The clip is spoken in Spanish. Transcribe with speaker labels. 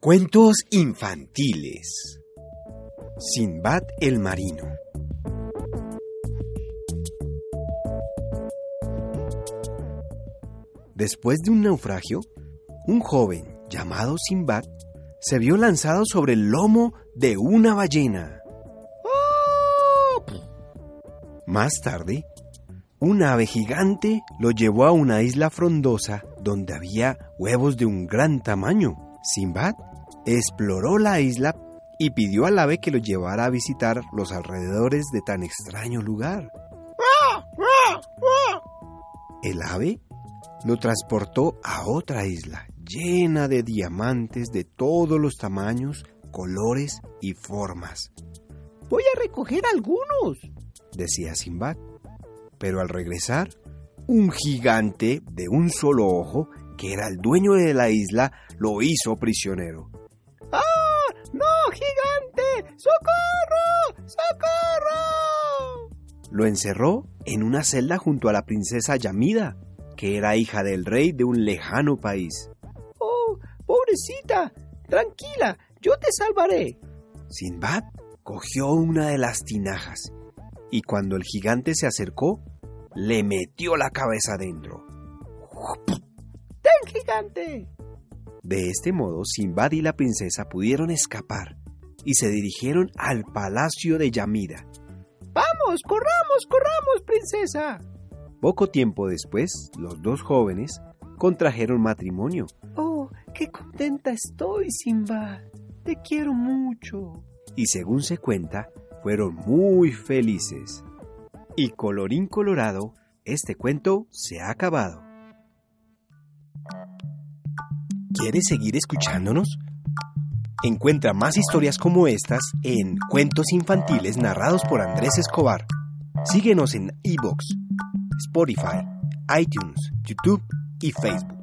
Speaker 1: Cuentos infantiles. Sinbad el Marino. Después de un naufragio, un joven llamado Sinbad se vio lanzado sobre el lomo de una ballena. Más tarde, un ave gigante lo llevó a una isla frondosa donde había huevos de un gran tamaño. Sinbad exploró la isla y pidió al ave que lo llevara a visitar los alrededores de tan extraño lugar. El ave lo transportó a otra isla llena de diamantes de todos los tamaños, colores y formas.
Speaker 2: Voy a recoger algunos,
Speaker 1: decía Simbad. Pero al regresar, un gigante de un solo ojo, que era el dueño de la isla, lo hizo prisionero.
Speaker 2: ¡Ah! ¡No, gigante! ¡Socorro! ¡Socorro!
Speaker 1: Lo encerró en una celda junto a la princesa Yamida, que era hija del rey de un lejano país.
Speaker 2: ¡Oh, pobrecita! Tranquila, yo te salvaré.
Speaker 1: Sinbad cogió una de las tinajas y cuando el gigante se acercó, le metió la cabeza dentro.
Speaker 2: ¡Ten, gigante!
Speaker 1: De este modo, Sinbad y la princesa pudieron escapar y se dirigieron al palacio de Yamida.
Speaker 2: ¡Vamos, corramos, corramos, princesa!
Speaker 1: Poco tiempo después, los dos jóvenes contrajeron matrimonio.
Speaker 2: ¡Oh, qué contenta estoy, Sinbad! Te quiero mucho.
Speaker 1: Y según se cuenta, fueron muy felices. Y colorín colorado, este cuento se ha acabado. ¿Quieres seguir escuchándonos? Encuentra más historias como estas en Cuentos Infantiles narrados por Andrés Escobar. Síguenos en iBox, Spotify, iTunes, YouTube y Facebook.